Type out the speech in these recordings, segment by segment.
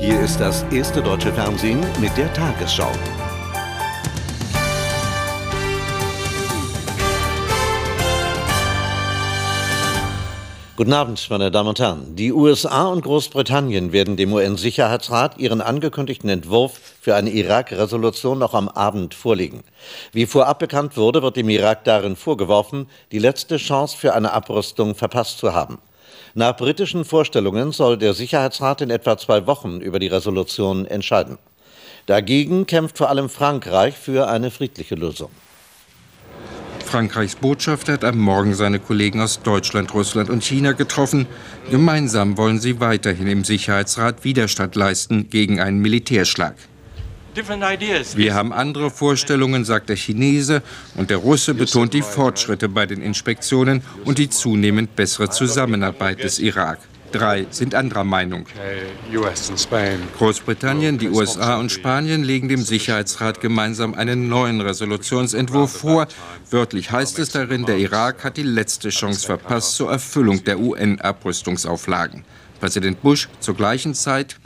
Hier ist das erste deutsche Fernsehen mit der Tagesschau. Guten Abend, meine Damen und Herren. Die USA und Großbritannien werden dem UN-Sicherheitsrat ihren angekündigten Entwurf für eine Irak-Resolution noch am Abend vorlegen. Wie vorab bekannt wurde, wird dem Irak darin vorgeworfen, die letzte Chance für eine Abrüstung verpasst zu haben. Nach britischen Vorstellungen soll der Sicherheitsrat in etwa zwei Wochen über die Resolution entscheiden. Dagegen kämpft vor allem Frankreich für eine friedliche Lösung. Frankreichs Botschafter hat am Morgen seine Kollegen aus Deutschland, Russland und China getroffen. Gemeinsam wollen sie weiterhin im Sicherheitsrat Widerstand leisten gegen einen Militärschlag. Wir haben andere Vorstellungen, sagt der Chinese, und der Russe betont die Fortschritte bei den Inspektionen und die zunehmend bessere Zusammenarbeit des Irak. Drei sind anderer Meinung. Großbritannien, die USA und Spanien legen dem Sicherheitsrat gemeinsam einen neuen Resolutionsentwurf vor. Wörtlich heißt es darin, der Irak hat die letzte Chance verpasst zur Erfüllung der UN-Abrüstungsauflagen. Präsident Bush zur gleichen Zeit,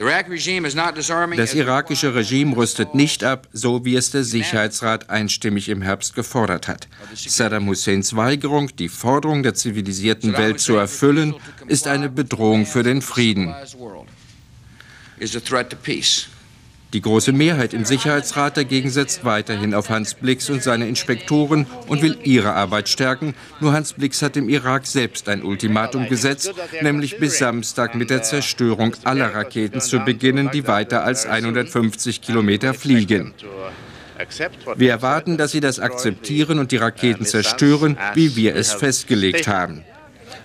das irakische Regime rüstet nicht ab, so wie es der Sicherheitsrat einstimmig im Herbst gefordert hat. Saddam Husseins Weigerung, die Forderung der zivilisierten Welt zu erfüllen, ist eine Bedrohung für den Frieden. Die große Mehrheit im Sicherheitsrat dagegen setzt weiterhin auf Hans Blix und seine Inspektoren und will ihre Arbeit stärken. Nur Hans Blix hat im Irak selbst ein Ultimatum gesetzt, nämlich bis Samstag mit der Zerstörung aller Raketen zu beginnen, die weiter als 150 Kilometer fliegen. Wir erwarten, dass Sie das akzeptieren und die Raketen zerstören, wie wir es festgelegt haben.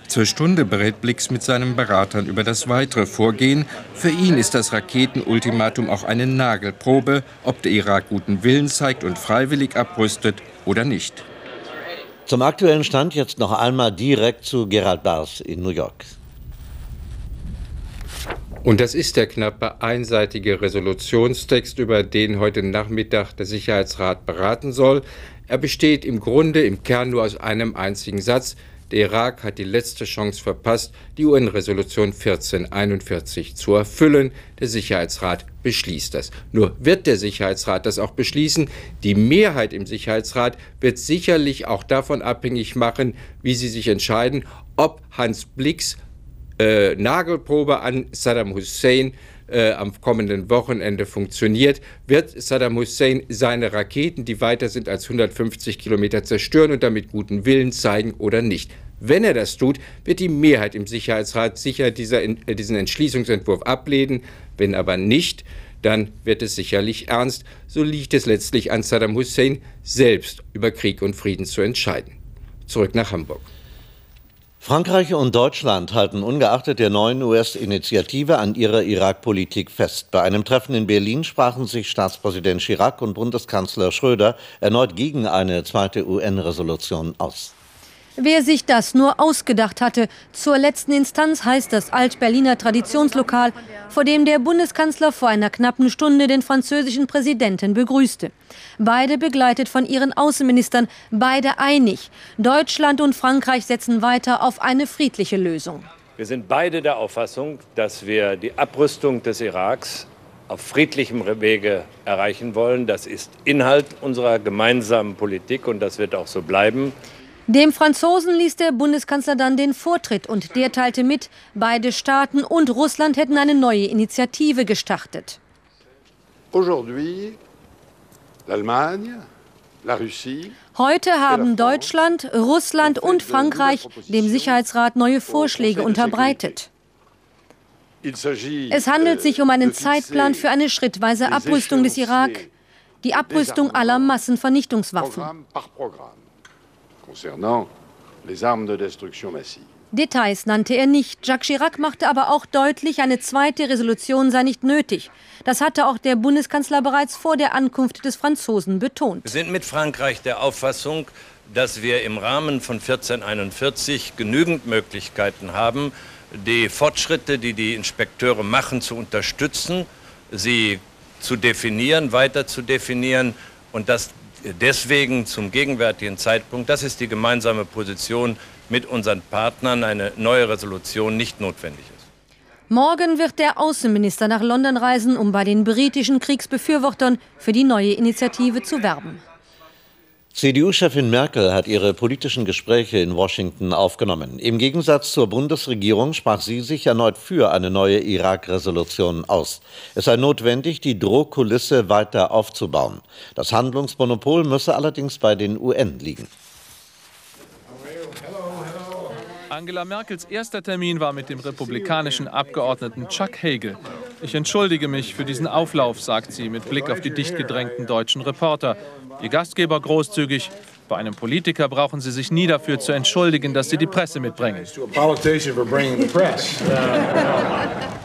Zur Stunde berät Blix mit seinen Beratern über das weitere Vorgehen. Für ihn ist das Raketenultimatum auch eine Nagelprobe, ob der Irak guten Willen zeigt und freiwillig abrüstet oder nicht. Zum aktuellen Stand jetzt noch einmal direkt zu Gerald Bars in New York. Und das ist der knappe einseitige Resolutionstext, über den heute Nachmittag der Sicherheitsrat beraten soll. Er besteht im Grunde im Kern nur aus einem einzigen Satz. Der Irak hat die letzte Chance verpasst, die UN-Resolution 1441 zu erfüllen. Der Sicherheitsrat beschließt das. Nur wird der Sicherheitsrat das auch beschließen? Die Mehrheit im Sicherheitsrat wird sicherlich auch davon abhängig machen, wie sie sich entscheiden, ob Hans Blix äh, Nagelprobe an Saddam Hussein äh, am kommenden Wochenende funktioniert, wird Saddam Hussein seine Raketen, die weiter sind als 150 Kilometer, zerstören und damit guten Willen zeigen oder nicht. Wenn er das tut, wird die Mehrheit im Sicherheitsrat sicher dieser, äh, diesen Entschließungsentwurf ablehnen. Wenn aber nicht, dann wird es sicherlich ernst. So liegt es letztlich an Saddam Hussein selbst über Krieg und Frieden zu entscheiden. Zurück nach Hamburg. Frankreich und Deutschland halten ungeachtet der neuen US-Initiative an ihrer Irak-Politik fest. Bei einem Treffen in Berlin sprachen sich Staatspräsident Chirac und Bundeskanzler Schröder erneut gegen eine zweite UN-Resolution aus. Wer sich das nur ausgedacht hatte, zur letzten Instanz heißt das Alt-Berliner Traditionslokal, vor dem der Bundeskanzler vor einer knappen Stunde den französischen Präsidenten begrüßte. Beide begleitet von ihren Außenministern, beide einig. Deutschland und Frankreich setzen weiter auf eine friedliche Lösung. Wir sind beide der Auffassung, dass wir die Abrüstung des Iraks auf friedlichem Wege erreichen wollen. Das ist Inhalt unserer gemeinsamen Politik und das wird auch so bleiben. Dem Franzosen ließ der Bundeskanzler dann den Vortritt und der teilte mit, beide Staaten und Russland hätten eine neue Initiative gestartet. Heute haben Deutschland, Russland und Frankreich dem Sicherheitsrat neue Vorschläge unterbreitet. Es handelt sich um einen Zeitplan für eine schrittweise Abrüstung des Irak, die Abrüstung aller Massenvernichtungswaffen Details nannte er nicht. Jacques Chirac machte aber auch deutlich, eine zweite Resolution sei nicht nötig. Das hatte auch der Bundeskanzler bereits vor der Ankunft des Franzosen betont. Wir sind mit Frankreich der Auffassung, dass wir im Rahmen von 1441 genügend Möglichkeiten haben, die Fortschritte, die die Inspekteure machen, zu unterstützen, sie zu definieren, weiter zu definieren und dass deswegen zum gegenwärtigen Zeitpunkt, das ist die gemeinsame Position mit unseren Partnern, eine neue Resolution nicht notwendig ist. Morgen wird der Außenminister nach London reisen, um bei den britischen Kriegsbefürwortern für die neue Initiative zu werben. CDU-Chefin Merkel hat ihre politischen Gespräche in Washington aufgenommen. Im Gegensatz zur Bundesregierung sprach sie sich erneut für eine neue Irak-Resolution aus. Es sei notwendig, die Drohkulisse weiter aufzubauen. Das Handlungsmonopol müsse allerdings bei den UN liegen. Angela Merkels erster Termin war mit dem republikanischen Abgeordneten Chuck Hagel. Ich entschuldige mich für diesen Auflauf, sagt sie mit Blick auf die dicht gedrängten deutschen Reporter. Ihr Gastgeber großzügig. Bei einem Politiker brauchen Sie sich nie dafür zu entschuldigen, dass Sie die Presse mitbringen.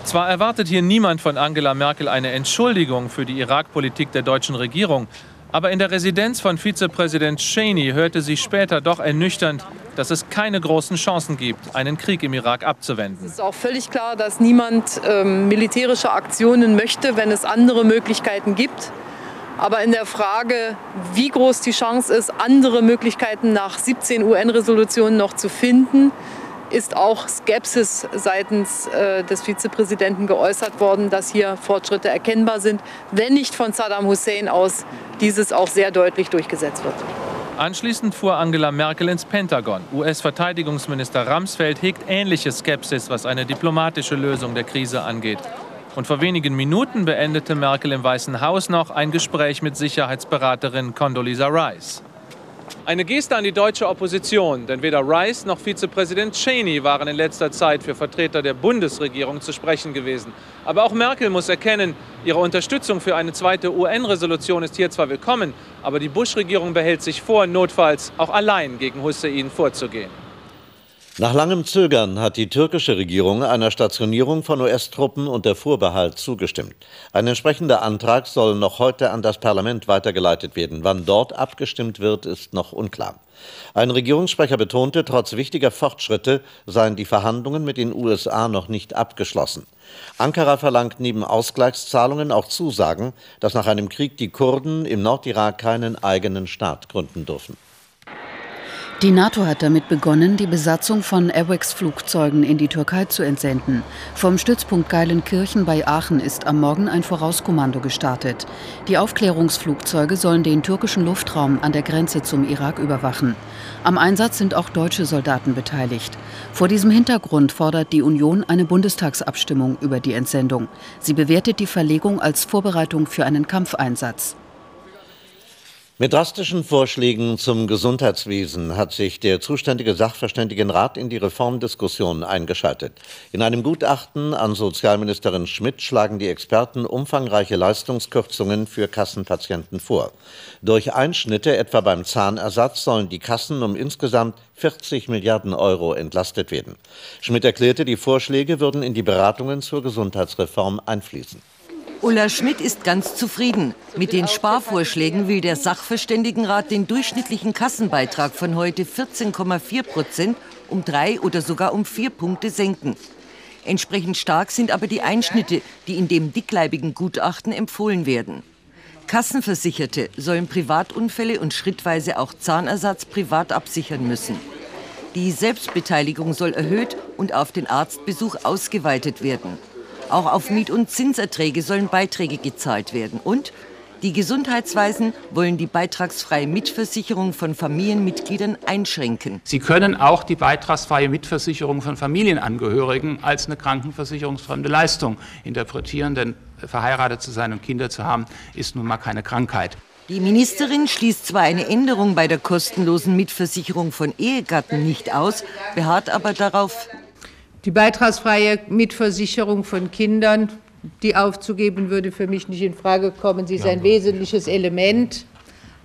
Zwar erwartet hier niemand von Angela Merkel eine Entschuldigung für die Irak-Politik der deutschen Regierung, aber in der Residenz von Vizepräsident Cheney hörte sie später doch ernüchternd, dass es keine großen Chancen gibt, einen Krieg im Irak abzuwenden. Es ist auch völlig klar, dass niemand ähm, militärische Aktionen möchte, wenn es andere Möglichkeiten gibt. Aber in der Frage, wie groß die Chance ist, andere Möglichkeiten nach 17 UN-Resolutionen noch zu finden, ist auch Skepsis seitens äh, des Vizepräsidenten geäußert worden, dass hier Fortschritte erkennbar sind, wenn nicht von Saddam Hussein aus dieses auch sehr deutlich durchgesetzt wird. Anschließend fuhr Angela Merkel ins Pentagon. US-Verteidigungsminister Ramsfeld hegt ähnliche Skepsis, was eine diplomatische Lösung der Krise angeht. Und vor wenigen Minuten beendete Merkel im Weißen Haus noch ein Gespräch mit Sicherheitsberaterin Condoleezza Rice. Eine Geste an die deutsche Opposition, denn weder Rice noch Vizepräsident Cheney waren in letzter Zeit für Vertreter der Bundesregierung zu sprechen gewesen. Aber auch Merkel muss erkennen, ihre Unterstützung für eine zweite UN-Resolution ist hier zwar willkommen, aber die Bush-Regierung behält sich vor, notfalls auch allein gegen Hussein vorzugehen. Nach langem Zögern hat die türkische Regierung einer Stationierung von US-Truppen unter Vorbehalt zugestimmt. Ein entsprechender Antrag soll noch heute an das Parlament weitergeleitet werden. Wann dort abgestimmt wird, ist noch unklar. Ein Regierungssprecher betonte, trotz wichtiger Fortschritte seien die Verhandlungen mit den USA noch nicht abgeschlossen. Ankara verlangt neben Ausgleichszahlungen auch Zusagen, dass nach einem Krieg die Kurden im Nordirak keinen eigenen Staat gründen dürfen. Die NATO hat damit begonnen, die Besatzung von Airwax-Flugzeugen in die Türkei zu entsenden. Vom Stützpunkt Geilenkirchen bei Aachen ist am Morgen ein Vorauskommando gestartet. Die Aufklärungsflugzeuge sollen den türkischen Luftraum an der Grenze zum Irak überwachen. Am Einsatz sind auch deutsche Soldaten beteiligt. Vor diesem Hintergrund fordert die Union eine Bundestagsabstimmung über die Entsendung. Sie bewertet die Verlegung als Vorbereitung für einen Kampfeinsatz. Mit drastischen Vorschlägen zum Gesundheitswesen hat sich der zuständige Sachverständigenrat in die Reformdiskussion eingeschaltet. In einem Gutachten an Sozialministerin Schmidt schlagen die Experten umfangreiche Leistungskürzungen für Kassenpatienten vor. Durch Einschnitte etwa beim Zahnersatz sollen die Kassen um insgesamt 40 Milliarden Euro entlastet werden. Schmidt erklärte, die Vorschläge würden in die Beratungen zur Gesundheitsreform einfließen. Ulla Schmidt ist ganz zufrieden. Mit den Sparvorschlägen will der Sachverständigenrat den durchschnittlichen Kassenbeitrag von heute 14,4 Prozent um drei oder sogar um vier Punkte senken. Entsprechend stark sind aber die Einschnitte, die in dem dickleibigen Gutachten empfohlen werden. Kassenversicherte sollen Privatunfälle und schrittweise auch Zahnersatz privat absichern müssen. Die Selbstbeteiligung soll erhöht und auf den Arztbesuch ausgeweitet werden. Auch auf Miet- und Zinserträge sollen Beiträge gezahlt werden. Und die Gesundheitsweisen wollen die beitragsfreie Mitversicherung von Familienmitgliedern einschränken. Sie können auch die beitragsfreie Mitversicherung von Familienangehörigen als eine krankenversicherungsfremde Leistung interpretieren, denn verheiratet zu sein und Kinder zu haben, ist nun mal keine Krankheit. Die Ministerin schließt zwar eine Änderung bei der kostenlosen Mitversicherung von Ehegatten nicht aus, beharrt aber darauf, die beitragsfreie Mitversicherung von Kindern, die aufzugeben, würde für mich nicht in Frage kommen. Sie ist ein wesentliches Element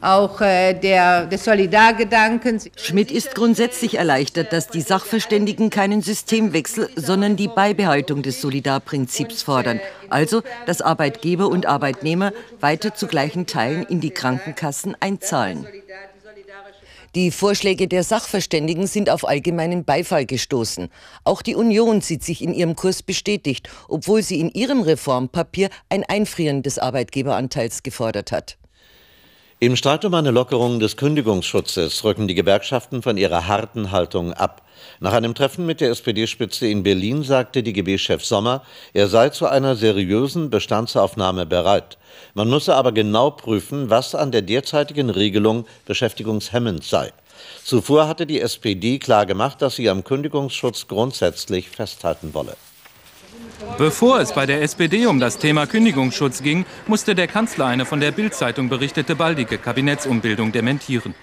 auch äh, der, des Solidargedankens. Schmidt ist grundsätzlich erleichtert, dass die Sachverständigen keinen Systemwechsel, sondern die Beibehaltung des Solidarprinzips fordern. Also, dass Arbeitgeber und Arbeitnehmer weiter zu gleichen Teilen in die Krankenkassen einzahlen. Die Vorschläge der Sachverständigen sind auf allgemeinen Beifall gestoßen. Auch die Union sieht sich in ihrem Kurs bestätigt, obwohl sie in ihrem Reformpapier ein Einfrieren des Arbeitgeberanteils gefordert hat. Im Streit um eine Lockerung des Kündigungsschutzes rücken die Gewerkschaften von ihrer harten Haltung ab. Nach einem Treffen mit der SPD-Spitze in Berlin sagte DGB-Chef Sommer, er sei zu einer seriösen Bestandsaufnahme bereit. Man müsse aber genau prüfen, was an der derzeitigen Regelung beschäftigungshemmend sei. Zuvor hatte die SPD klargemacht, dass sie am Kündigungsschutz grundsätzlich festhalten wolle. Bevor es bei der SPD um das Thema Kündigungsschutz ging, musste der Kanzler eine von der Bild-Zeitung berichtete baldige Kabinettsumbildung dementieren.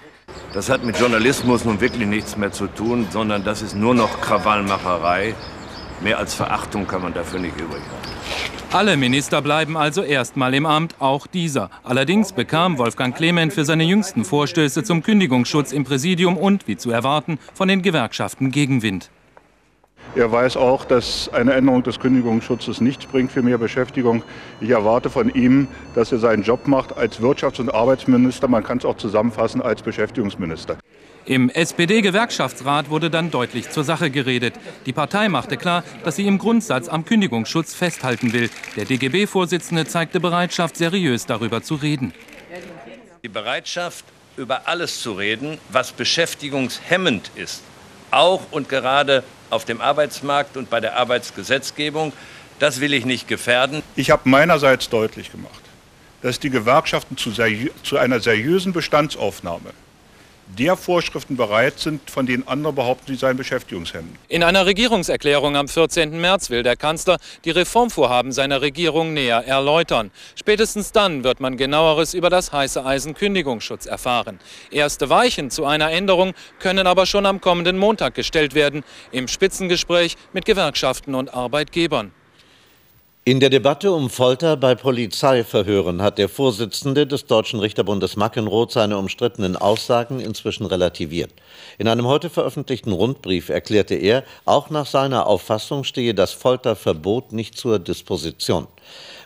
Das hat mit Journalismus nun wirklich nichts mehr zu tun, sondern das ist nur noch Krawallmacherei. Mehr als Verachtung kann man dafür nicht übrig haben. Alle Minister bleiben also erstmal im Amt, auch dieser. Allerdings bekam Wolfgang Clement für seine jüngsten Vorstöße zum Kündigungsschutz im Präsidium und, wie zu erwarten, von den Gewerkschaften Gegenwind. Er weiß auch, dass eine Änderung des Kündigungsschutzes nichts bringt für mehr Beschäftigung. Ich erwarte von ihm, dass er seinen Job macht als Wirtschafts- und Arbeitsminister. Man kann es auch zusammenfassen als Beschäftigungsminister. Im SPD-Gewerkschaftsrat wurde dann deutlich zur Sache geredet. Die Partei machte klar, dass sie im Grundsatz am Kündigungsschutz festhalten will. Der DGB-Vorsitzende zeigte Bereitschaft, seriös darüber zu reden. Die Bereitschaft, über alles zu reden, was beschäftigungshemmend ist, auch und gerade auf dem Arbeitsmarkt und bei der Arbeitsgesetzgebung. Das will ich nicht gefährden. Ich habe meinerseits deutlich gemacht, dass die Gewerkschaften zu, zu einer seriösen Bestandsaufnahme der Vorschriften bereit sind, von denen andere behaupten, sie seien beschäftigungshemmend. In einer Regierungserklärung am 14. März will der Kanzler die Reformvorhaben seiner Regierung näher erläutern. Spätestens dann wird man genaueres über das heiße Eisen Kündigungsschutz erfahren. Erste Weichen zu einer Änderung können aber schon am kommenden Montag gestellt werden, im Spitzengespräch mit Gewerkschaften und Arbeitgebern. In der Debatte um Folter bei Polizeiverhören hat der Vorsitzende des Deutschen Richterbundes Mackenroth seine umstrittenen Aussagen inzwischen relativiert. In einem heute veröffentlichten Rundbrief erklärte er, auch nach seiner Auffassung stehe das Folterverbot nicht zur Disposition.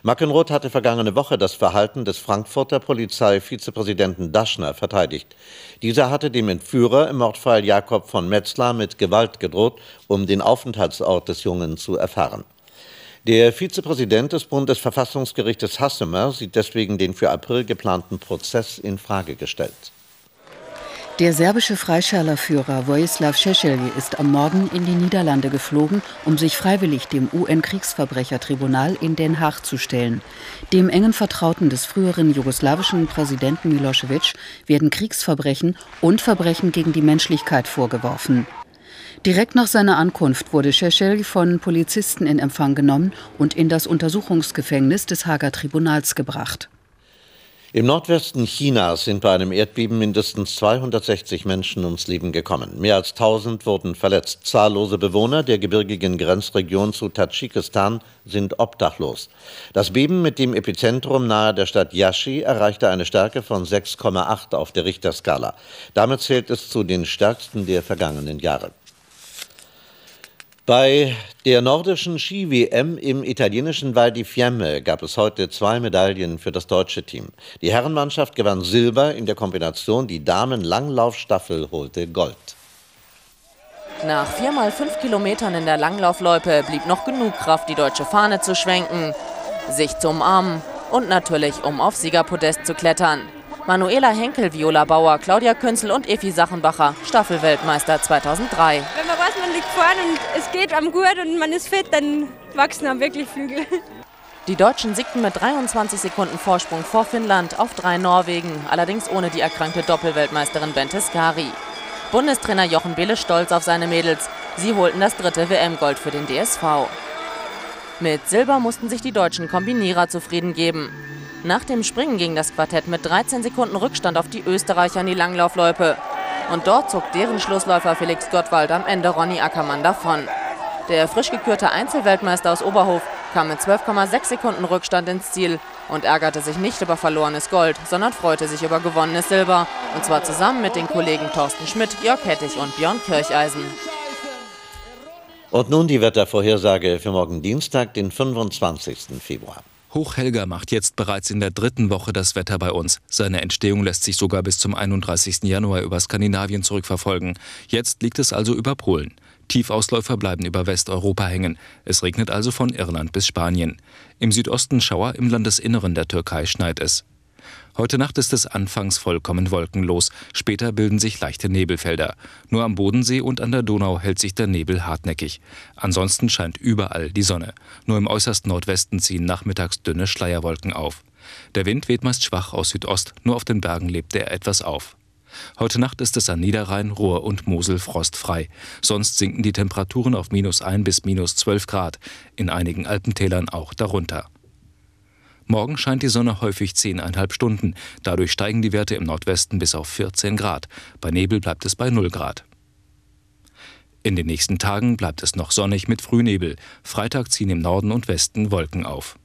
Mackenroth hatte vergangene Woche das Verhalten des Frankfurter Polizeivizepräsidenten Daschner verteidigt. Dieser hatte dem Entführer im Mordfall Jakob von Metzler mit Gewalt gedroht, um den Aufenthaltsort des Jungen zu erfahren. Der Vizepräsident des Bundesverfassungsgerichtes Hassemer sieht deswegen den für April geplanten Prozess in Frage gestellt. Der serbische Freischärlerführer Vojislav Šešelj ist am Morgen in die Niederlande geflogen, um sich freiwillig dem UN-Kriegsverbrechertribunal in Den Haag zu stellen. Dem engen Vertrauten des früheren jugoslawischen Präsidenten Milosevic werden Kriegsverbrechen und Verbrechen gegen die Menschlichkeit vorgeworfen. Direkt nach seiner Ankunft wurde Shechel von Polizisten in Empfang genommen und in das Untersuchungsgefängnis des Hager Tribunals gebracht. Im Nordwesten Chinas sind bei einem Erdbeben mindestens 260 Menschen ums Leben gekommen. Mehr als 1000 wurden verletzt. Zahllose Bewohner der gebirgigen Grenzregion zu Tadschikistan sind obdachlos. Das Beben mit dem Epizentrum nahe der Stadt Yashi erreichte eine Stärke von 6,8 auf der Richterskala. Damit zählt es zu den stärksten der vergangenen Jahre. Bei der nordischen Ski-WM im italienischen Val di Fiemme gab es heute zwei Medaillen für das deutsche Team. Die Herrenmannschaft gewann Silber in der Kombination, die Damen-Langlaufstaffel holte Gold. Nach viermal fünf Kilometern in der Langlaufloipe blieb noch genug Kraft, die deutsche Fahne zu schwenken, sich zu umarmen und natürlich, um auf Siegerpodest zu klettern. Manuela Henkel, Viola Bauer, Claudia Künzel und Effi Sachenbacher, Staffelweltmeister 2003. Wenn man weiß, man liegt vorne und es geht am gut und man ist fit, dann wachsen am wirklich Flügel. Die Deutschen siegten mit 23 Sekunden Vorsprung vor Finnland auf drei Norwegen, allerdings ohne die erkrankte Doppelweltmeisterin Bente Skari. Bundestrainer Jochen Behle stolz auf seine Mädels. Sie holten das dritte WM-Gold für den DSV. Mit Silber mussten sich die deutschen Kombinierer zufrieden geben. Nach dem Springen ging das Quartett mit 13 Sekunden Rückstand auf die Österreicher in die Langlaufloipe. Und dort zog deren Schlussläufer Felix Gottwald am Ende Ronny Ackermann davon. Der frisch gekürte Einzelweltmeister aus Oberhof kam mit 12,6 Sekunden Rückstand ins Ziel und ärgerte sich nicht über verlorenes Gold, sondern freute sich über gewonnenes Silber. Und zwar zusammen mit den Kollegen Thorsten Schmidt, Jörg Hettich und Björn Kircheisen. Und nun die Wettervorhersage für morgen Dienstag, den 25. Februar. Hochhelga macht jetzt bereits in der dritten Woche das Wetter bei uns. Seine Entstehung lässt sich sogar bis zum 31. Januar über Skandinavien zurückverfolgen. Jetzt liegt es also über Polen. Tiefausläufer bleiben über Westeuropa hängen. Es regnet also von Irland bis Spanien. Im Südosten Schauer, im Landesinneren der Türkei schneit es. Heute Nacht ist es anfangs vollkommen wolkenlos, später bilden sich leichte Nebelfelder. Nur am Bodensee und an der Donau hält sich der Nebel hartnäckig. Ansonsten scheint überall die Sonne. Nur im äußersten Nordwesten ziehen nachmittags dünne Schleierwolken auf. Der Wind weht meist schwach aus Südost, nur auf den Bergen lebt er etwas auf. Heute Nacht ist es an Niederrhein, Ruhr und Mosel frostfrei. Sonst sinken die Temperaturen auf minus 1 bis minus 12 Grad, in einigen Alpentälern auch darunter. Morgen scheint die Sonne häufig zehneinhalb Stunden. Dadurch steigen die Werte im Nordwesten bis auf 14 Grad. Bei Nebel bleibt es bei 0 Grad. In den nächsten Tagen bleibt es noch sonnig mit Frühnebel. Freitag ziehen im Norden und Westen Wolken auf.